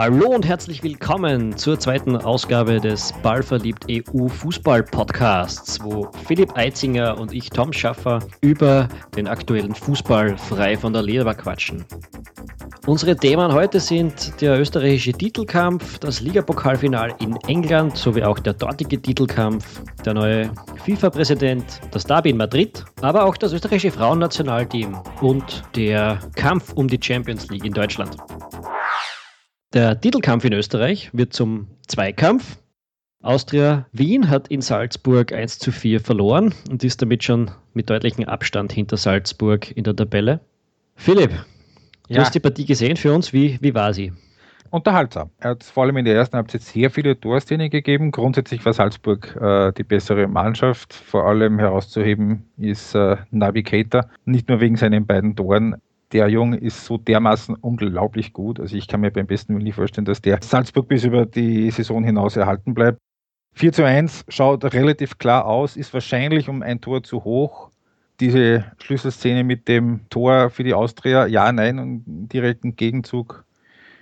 Hallo und herzlich willkommen zur zweiten Ausgabe des Ballverliebt EU Fußball Podcasts, wo Philipp Eitzinger und ich, Tom Schaffer, über den aktuellen Fußball frei von der Leber quatschen. Unsere Themen heute sind der österreichische Titelkampf, das Ligapokalfinal in England sowie auch der dortige Titelkampf, der neue FIFA-Präsident, das Derby in Madrid, aber auch das österreichische Frauennationalteam und der Kampf um die Champions League in Deutschland. Der Titelkampf in Österreich wird zum Zweikampf. Austria Wien hat in Salzburg 1 zu 4 verloren und ist damit schon mit deutlichem Abstand hinter Salzburg in der Tabelle. Philipp, du ja. hast die Partie gesehen für uns. Wie, wie war sie? Unterhaltsam. Er hat vor allem in der ersten Halbzeit sehr viele Torszenen gegeben. Grundsätzlich war Salzburg äh, die bessere Mannschaft. Vor allem herauszuheben ist äh, Navigator. Nicht nur wegen seinen beiden Toren, der Junge ist so dermaßen unglaublich gut. Also ich kann mir beim besten Willen nicht vorstellen, dass der Salzburg bis über die Saison hinaus erhalten bleibt. 4 zu 1 schaut relativ klar aus, ist wahrscheinlich um ein Tor zu hoch. Diese Schlüsselszene mit dem Tor für die Austria, ja, nein, und direkten Gegenzug.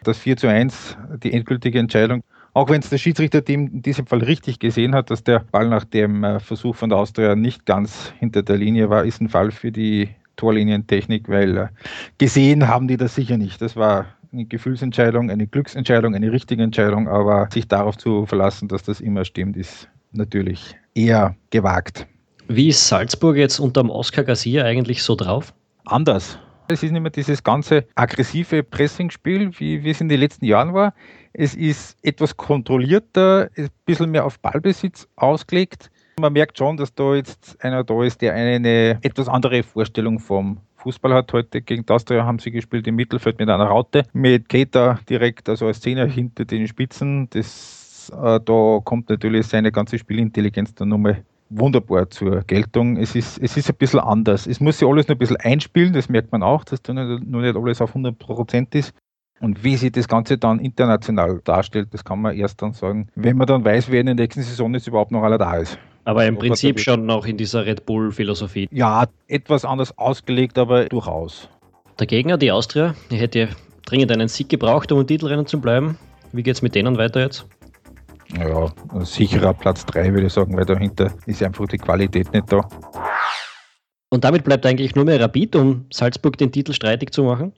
Das 4 zu 1, die endgültige Entscheidung. Auch wenn es das Schiedsrichterteam in diesem Fall richtig gesehen hat, dass der Ball nach dem äh, Versuch von der Austria nicht ganz hinter der Linie war, ist ein Fall für die Torlinientechnik, weil äh, gesehen haben die das sicher nicht. Das war eine Gefühlsentscheidung, eine Glücksentscheidung, eine richtige Entscheidung, aber sich darauf zu verlassen, dass das immer stimmt, ist natürlich eher gewagt. Wie ist Salzburg jetzt unter dem Oscar Garcia eigentlich so drauf? Anders. Es ist nicht mehr dieses ganze aggressive Pressingspiel, wie, wie es in den letzten Jahren war. Es ist etwas kontrollierter, ein bisschen mehr auf Ballbesitz ausgelegt. Man merkt schon, dass da jetzt einer da ist, der eine etwas andere Vorstellung vom Fußball hat. Heute gegen Austria haben sie gespielt im Mittelfeld mit einer Raute, mit Keita direkt, also als Zehner hinter den Spitzen. Das, äh, da kommt natürlich seine ganze Spielintelligenz dann nochmal wunderbar zur Geltung. Es ist, es ist ein bisschen anders. Es muss sich alles noch ein bisschen einspielen, das merkt man auch, dass da noch nicht alles auf 100 Prozent ist. Und wie sich das Ganze dann international darstellt, das kann man erst dann sagen, wenn man dann weiß, wer in der nächsten Saison jetzt überhaupt noch aller da ist. Aber im Prinzip schon noch in dieser Red Bull-Philosophie. Ja, etwas anders ausgelegt, aber durchaus. Der Gegner, die Austria, die hätte dringend einen Sieg gebraucht, um im Titelrennen zu bleiben. Wie geht es mit denen weiter jetzt? Ja, ein sicherer Platz 3 würde ich sagen, weil dahinter ist einfach die Qualität nicht da. Und damit bleibt eigentlich nur mehr Rapid, um Salzburg den Titel streitig zu machen.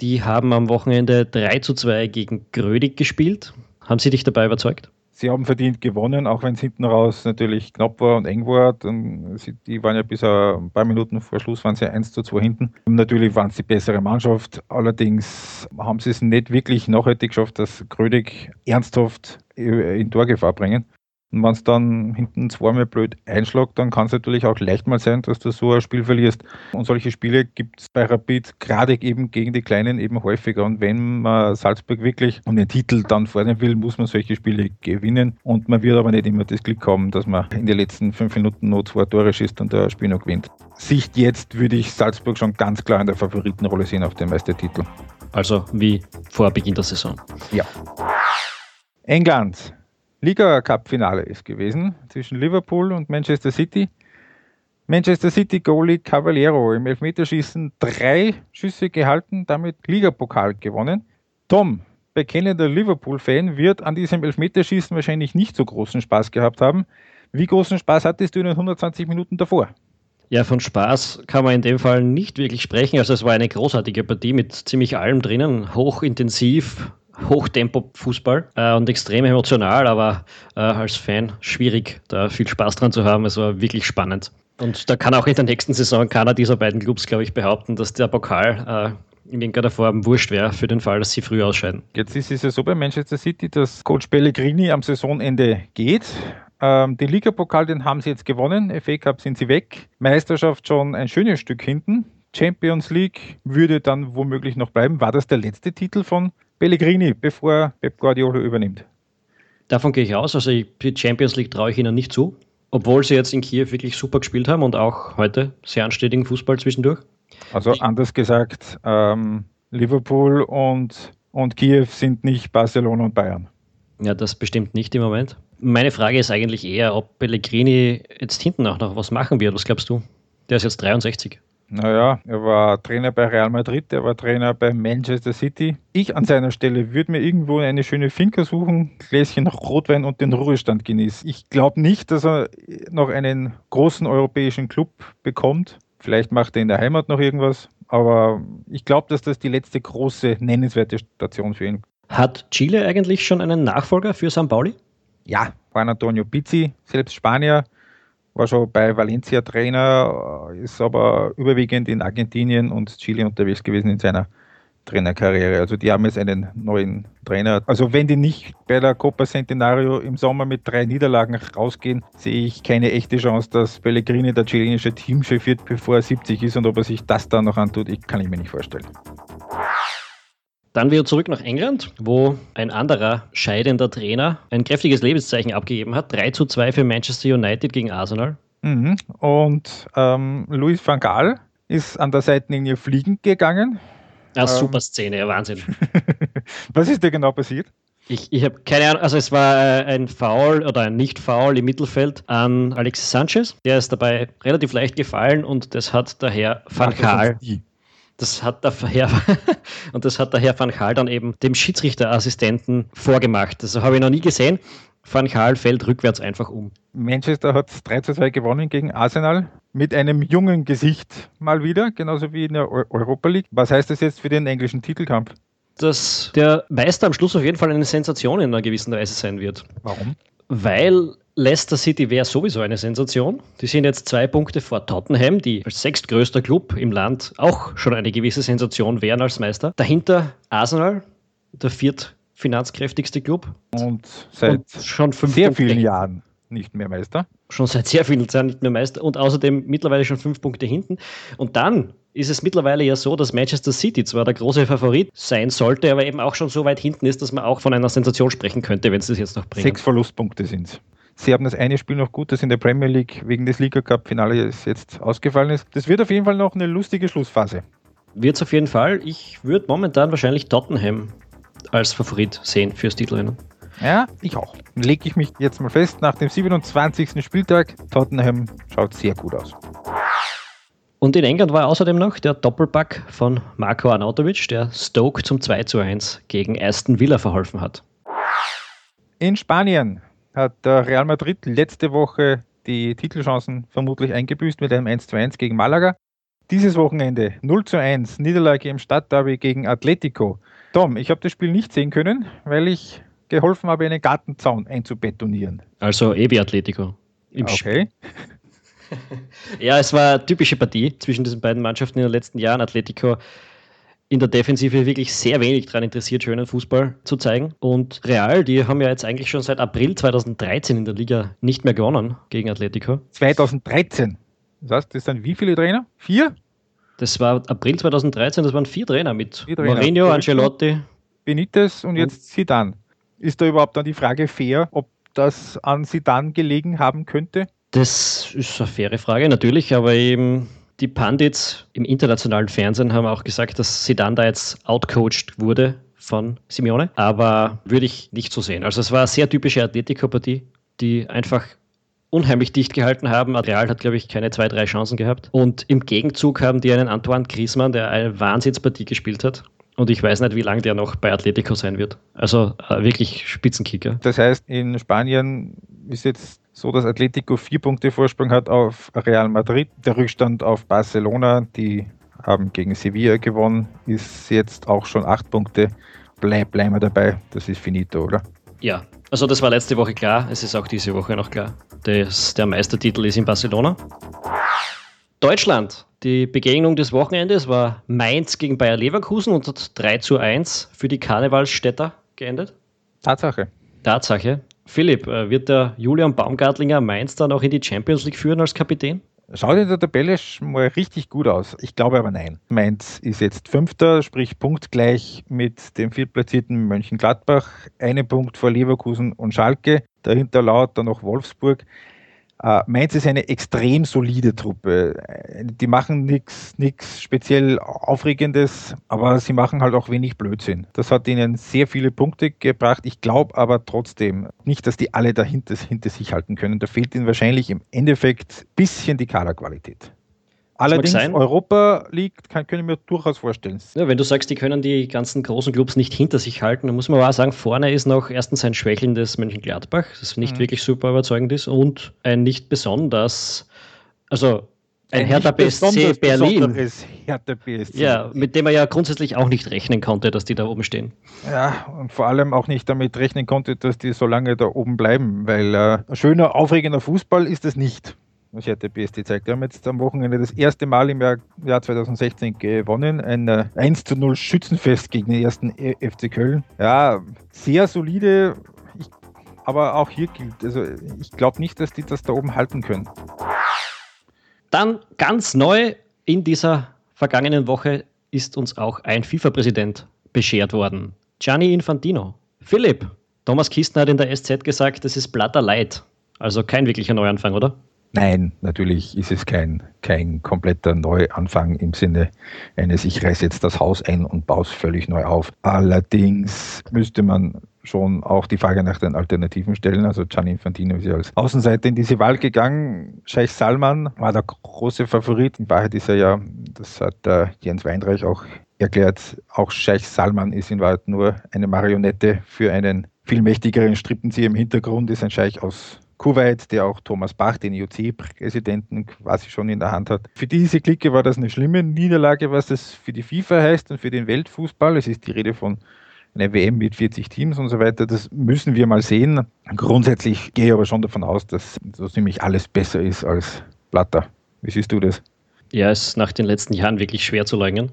Die haben am Wochenende 3 zu 2 gegen Grödig gespielt. Haben sie dich dabei überzeugt? Sie haben verdient gewonnen, auch wenn es hinten raus natürlich knapp war und eng war. Dann, sie, die waren ja bis ein paar Minuten vor Schluss waren sie 1 zu 2 hinten. Natürlich waren es die bessere Mannschaft. Allerdings haben sie es nicht wirklich nachhaltig geschafft, dass Grödig ernsthaft in Torgefahr bringen. Und wenn es dann hinten zweimal blöd einschlägt, dann kann es natürlich auch leicht mal sein, dass du so ein Spiel verlierst. Und solche Spiele gibt es bei Rapid gerade eben gegen die Kleinen eben häufiger. Und wenn man Salzburg wirklich um den Titel dann vornehmen will, muss man solche Spiele gewinnen. Und man wird aber nicht immer das Glück haben, dass man in den letzten fünf Minuten nur zwei Tore schießt und der Spiel noch gewinnt. Sicht jetzt würde ich Salzburg schon ganz klar in der Favoritenrolle sehen auf den Meistertitel. Also wie vor Beginn der Saison. Ja. England. Liga-Cup-Finale ist gewesen zwischen Liverpool und Manchester City. Manchester City Goalie Cavallero im Elfmeterschießen drei Schüsse gehalten, damit Ligapokal gewonnen. Tom, bekennender Liverpool-Fan, wird an diesem Elfmeterschießen wahrscheinlich nicht so großen Spaß gehabt haben. Wie großen Spaß hattest du in den 120 Minuten davor? Ja, von Spaß kann man in dem Fall nicht wirklich sprechen. Also es war eine großartige Partie mit ziemlich allem drinnen, hochintensiv, Hochtempo-Fußball äh, und extrem emotional, aber äh, als Fan schwierig, da viel Spaß dran zu haben. Es war wirklich spannend. Und da kann auch in der nächsten Saison keiner dieser beiden Clubs, glaube ich, behaupten, dass der Pokal äh, in irgendeiner Form wurscht wäre für den Fall, dass sie früh ausscheiden. Jetzt ist es ja so bei Manchester City, dass Coach Pellegrini am Saisonende geht. Ähm, den Ligapokal, den haben sie jetzt gewonnen. FA Cup sind sie weg. Meisterschaft schon ein schönes Stück hinten. Champions League würde dann womöglich noch bleiben. War das der letzte Titel von Pellegrini, bevor Pep Guardiola übernimmt? Davon gehe ich aus. Also die Champions League traue ich ihnen nicht zu. Obwohl sie jetzt in Kiew wirklich super gespielt haben und auch heute sehr anständigen Fußball zwischendurch. Also anders gesagt, ähm, Liverpool und, und Kiew sind nicht Barcelona und Bayern. Ja, das bestimmt nicht im Moment. Meine Frage ist eigentlich eher, ob Pellegrini jetzt hinten auch noch was machen wird. Was glaubst du? Der ist jetzt 63. Naja, er war Trainer bei Real Madrid, er war Trainer bei Manchester City. Ich an seiner Stelle würde mir irgendwo eine schöne Finca suchen, Gläschen Rotwein und den Ruhestand genießen. Ich glaube nicht, dass er noch einen großen europäischen Club bekommt. Vielleicht macht er in der Heimat noch irgendwas, aber ich glaube, dass das die letzte große, nennenswerte Station für ihn. Hat Chile eigentlich schon einen Nachfolger für San Pauli? Ja, Juan Antonio Pizzi, selbst Spanier, war schon bei Valencia Trainer, ist aber überwiegend in Argentinien und Chile unterwegs gewesen in seiner Trainerkarriere. Also die haben jetzt einen neuen Trainer. Also wenn die nicht bei der Copa Centenario im Sommer mit drei Niederlagen rausgehen, sehe ich keine echte Chance, dass Pellegrini der chilenische Teamchef wird, bevor er 70 ist und ob er sich das dann noch antut, ich kann ich mir nicht vorstellen. Dann wieder zurück nach England, wo ein anderer scheidender Trainer ein kräftiges Lebenszeichen abgegeben hat. 3 zu 2 für Manchester United gegen Arsenal. Mhm. Und ähm, Luis van Gaal ist an der Seitenlinie fliegend gegangen. Ja, ähm, super Szene, Wahnsinn. Was ist da genau passiert? Ich, ich habe keine Ahnung, also es war äh, ein Foul oder ein Nicht-Foul im Mittelfeld an Alexis Sanchez. Der ist dabei relativ leicht gefallen und das hat der Herr Van Gaal das hat der Herr, und das hat der Herr Van Gaal dann eben dem Schiedsrichterassistenten vorgemacht. Das habe ich noch nie gesehen. Van Gaal fällt rückwärts einfach um. Manchester hat 3 zu 2 gewonnen gegen Arsenal mit einem jungen Gesicht mal wieder, genauso wie in der Europa League. Was heißt das jetzt für den englischen Titelkampf? Dass der Meister am Schluss auf jeden Fall eine Sensation in einer gewissen Weise sein wird. Warum? Weil Leicester City wäre sowieso eine Sensation. Die sind jetzt zwei Punkte vor Tottenham, die als sechstgrößter Club im Land auch schon eine gewisse Sensation wären als Meister. Dahinter Arsenal, der viertfinanzkräftigste Club. Und seit und schon sehr Punkte vielen Jahren nicht mehr Meister. Schon seit sehr vielen Jahren nicht mehr Meister und außerdem mittlerweile schon fünf Punkte hinten. Und dann ist es mittlerweile ja so, dass Manchester City zwar der große Favorit sein sollte, aber eben auch schon so weit hinten ist, dass man auch von einer Sensation sprechen könnte, wenn es das jetzt noch bringt. Sechs Verlustpunkte sind es. Sie haben das eine Spiel noch gut, das in der Premier League wegen des Liga Cup Finales jetzt ausgefallen ist. Das wird auf jeden Fall noch eine lustige Schlussphase. Wird es auf jeden Fall. Ich würde momentan wahrscheinlich Tottenham als Favorit sehen fürs Titelrennen. Ja, ich auch. Lege ich mich jetzt mal fest, nach dem 27. Spieltag, Tottenham schaut sehr gut aus. Und in England war außerdem noch der Doppelpack von Marco Arnautovic, der Stoke zum 2 zu 1 gegen Aston Villa verholfen hat. In Spanien hat Real Madrid letzte Woche die Titelchancen vermutlich eingebüßt mit einem 1:1 gegen Malaga. Dieses Wochenende 0 zu 1 Niederlage im Stadtderby gegen Atletico. Tom, ich habe das Spiel nicht sehen können, weil ich geholfen habe, einen Gartenzaun einzubetonieren. Also Ebi Atletico. okay. ja, es war eine typische Partie zwischen diesen beiden Mannschaften in den letzten Jahren. Atletico in der Defensive wirklich sehr wenig daran interessiert, schönen Fußball zu zeigen. Und Real, die haben ja jetzt eigentlich schon seit April 2013 in der Liga nicht mehr gewonnen gegen Atletico. 2013? Das heißt, das sind wie viele Trainer? Vier? Das war April 2013, das waren vier Trainer mit vier Trainer. Mourinho, Ancelotti. Benitez und jetzt Sidan. Ist da überhaupt dann die Frage fair, ob das an Sidan gelegen haben könnte? Das ist eine faire Frage, natürlich, aber eben die Pandits im internationalen Fernsehen haben auch gesagt, dass Sidan da jetzt outcoached wurde von Simeone, aber würde ich nicht so sehen. Also es war eine sehr typische Atletico-Partie, die einfach unheimlich dicht gehalten haben. Real hat, glaube ich, keine zwei, drei Chancen gehabt. Und im Gegenzug haben die einen Antoine Griezmann, der eine Wahnsinnspartie gespielt hat. Und ich weiß nicht, wie lange der noch bei Atletico sein wird. Also äh, wirklich Spitzenkicker. Das heißt, in Spanien ist jetzt so dass Atletico vier Punkte Vorsprung hat auf Real Madrid. Der Rückstand auf Barcelona, die haben gegen Sevilla gewonnen, ist jetzt auch schon acht Punkte. Bleib, bleiben wir dabei, das ist finito, oder? Ja, also das war letzte Woche klar, es ist auch diese Woche noch klar. Das, der Meistertitel ist in Barcelona. Deutschland, die Begegnung des Wochenendes war Mainz gegen Bayer Leverkusen und hat 3 zu 1 für die Karnevalsstädter geendet. Tatsache. Tatsache. Philipp, äh, wird der Julian Baumgartlinger Mainz dann auch in die Champions League führen als Kapitän? Schaut in der Tabelle mal richtig gut aus. Ich glaube aber nein. Mainz ist jetzt Fünfter, sprich punktgleich mit dem viertplatzierten Mönchengladbach. Einen Punkt vor Leverkusen und Schalke. Dahinter dann noch Wolfsburg. Uh, Mainz ist eine extrem solide Truppe. Die machen nichts speziell Aufregendes, aber sie machen halt auch wenig Blödsinn. Das hat ihnen sehr viele Punkte gebracht. Ich glaube aber trotzdem nicht, dass die alle dahinter hinter sich halten können. Da fehlt ihnen wahrscheinlich im Endeffekt ein bisschen die Kaderqualität. Allerdings Europa League kann, können wir durchaus vorstellen. Ja, wenn du sagst, die können die ganzen großen Clubs nicht hinter sich halten, dann muss man auch sagen, vorne ist noch erstens ein schwächelndes Mönchengladbach, das nicht mhm. wirklich super überzeugend ist, und ein nicht besonders, also ein, ein Hertha BSC Berlin. Hertha BSC. Ja, mit dem er ja grundsätzlich auch nicht rechnen konnte, dass die da oben stehen. Ja, und vor allem auch nicht damit rechnen konnte, dass die so lange da oben bleiben, weil äh, schöner, aufregender Fußball ist es nicht was Hertha BSC zeigt. Wir haben jetzt am Wochenende das erste Mal im Jahr, Jahr 2016 gewonnen. Ein 1 zu 0 Schützenfest gegen den ersten FC Köln. Ja, sehr solide, ich, aber auch hier gilt, also ich glaube nicht, dass die das da oben halten können. Dann ganz neu in dieser vergangenen Woche ist uns auch ein FIFA-Präsident beschert worden. Gianni Infantino. Philipp, Thomas Kistner hat in der SZ gesagt, das ist Blatter Light. Also kein wirklicher Neuanfang, oder? Nein, natürlich ist es kein, kein kompletter Neuanfang im Sinne eines, ich reiße jetzt das Haus ein und baue es völlig neu auf. Allerdings müsste man schon auch die Frage nach den Alternativen stellen. Also Gianni Infantino ist ja als Außenseiter in diese Wahl gegangen. Scheich Salman war der große Favorit. In Wahrheit ist er ja, das hat äh, Jens Weinreich auch erklärt, auch Scheich Salman ist in Wahrheit nur eine Marionette für einen viel mächtigeren Strippenzieher im Hintergrund, ist ein Scheich aus Kuwait, der auch Thomas Bach, den IOC-Präsidenten, quasi schon in der Hand hat. Für diese Clique war das eine schlimme Niederlage, was das für die FIFA heißt und für den Weltfußball. Es ist die Rede von einer WM mit 40 Teams und so weiter. Das müssen wir mal sehen. Grundsätzlich gehe ich aber schon davon aus, dass so ziemlich alles besser ist als Blatter. Wie siehst du das? Ja, ist nach den letzten Jahren wirklich schwer zu leugnen.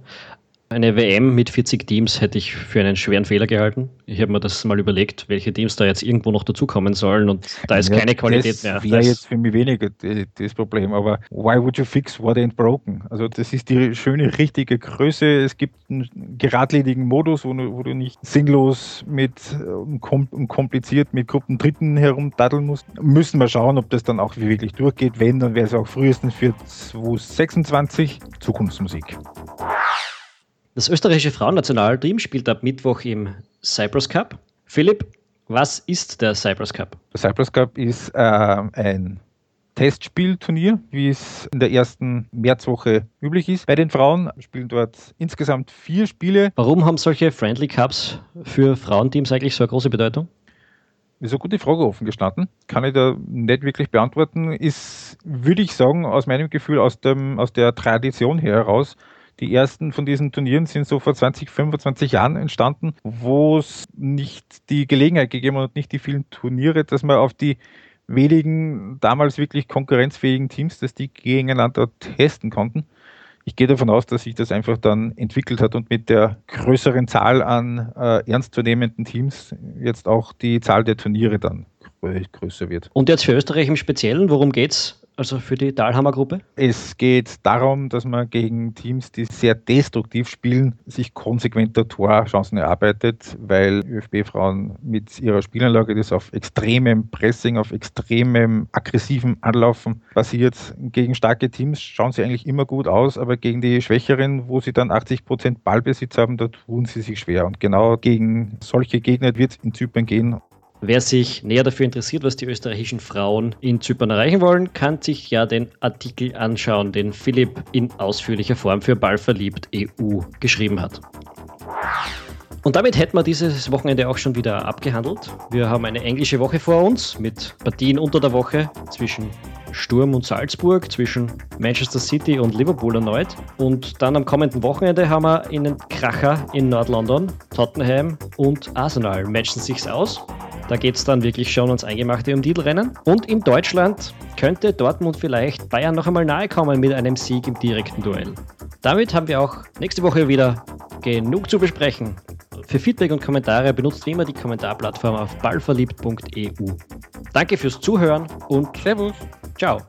Eine WM mit 40 Teams hätte ich für einen schweren Fehler gehalten. Ich habe mir das mal überlegt, welche Teams da jetzt irgendwo noch dazukommen sollen und da ist ja, keine Qualität das mehr. Das wäre jetzt für mich weniger das Problem, aber why would you fix what ain't broken? Also das ist die schöne, richtige Größe. Es gibt einen geradlinigen Modus, wo du, wo du nicht sinnlos mit und kompliziert mit Gruppen Dritten herumdaddeln musst. Müssen wir schauen, ob das dann auch wirklich durchgeht. Wenn, dann wäre es auch frühestens für 2026 Zukunftsmusik. Das österreichische Frauennationalteam spielt ab Mittwoch im Cyprus Cup. Philipp, was ist der Cyprus Cup? Der Cyprus Cup ist äh, ein Testspielturnier, wie es in der ersten Märzwoche üblich ist. Bei den Frauen spielen dort insgesamt vier Spiele. Warum haben solche Friendly Cups für Frauenteams eigentlich so eine große Bedeutung? Ist eine gute Frage offen gestanden. Kann ich da nicht wirklich beantworten. Ist, würde ich sagen, aus meinem Gefühl, aus, dem, aus der Tradition heraus, die ersten von diesen Turnieren sind so vor 20, 25 Jahren entstanden, wo es nicht die Gelegenheit gegeben hat und nicht die vielen Turniere, dass man auf die wenigen damals wirklich konkurrenzfähigen Teams, dass die gegeneinander testen konnten. Ich gehe davon aus, dass sich das einfach dann entwickelt hat und mit der größeren Zahl an äh, ernstzunehmenden Teams jetzt auch die Zahl der Turniere dann größer wird. Und jetzt für Österreich im Speziellen, worum geht es also für die Dahlhammer-Gruppe? Es geht darum, dass man gegen Teams, die sehr destruktiv spielen, sich konsequenter Torchancen erarbeitet, weil ÖFB-Frauen mit ihrer Spielanlage, das auf extremem Pressing, auf extremem aggressivem Anlaufen basiert, gegen starke Teams schauen sie eigentlich immer gut aus, aber gegen die Schwächeren, wo sie dann 80 Prozent Ballbesitz haben, da tun sie sich schwer. Und genau gegen solche Gegner wird es in Zypern gehen. Wer sich näher dafür interessiert, was die österreichischen Frauen in Zypern erreichen wollen, kann sich ja den Artikel anschauen, den Philipp in ausführlicher Form für Ballverliebt EU geschrieben hat. Und damit hätten wir dieses Wochenende auch schon wieder abgehandelt. Wir haben eine englische Woche vor uns mit Partien unter der Woche zwischen Sturm und Salzburg, zwischen Manchester City und Liverpool erneut. Und dann am kommenden Wochenende haben wir einen Kracher in Nordlondon. Tottenham und Arsenal matchen sich's aus. Da geht es dann wirklich schon ans Eingemachte um Titelrennen. Und in Deutschland könnte Dortmund vielleicht Bayern noch einmal nahe kommen mit einem Sieg im direkten Duell. Damit haben wir auch nächste Woche wieder genug zu besprechen. Für Feedback und Kommentare benutzt wie immer die Kommentarplattform auf ballverliebt.eu. Danke fürs Zuhören und Servus. Tchau!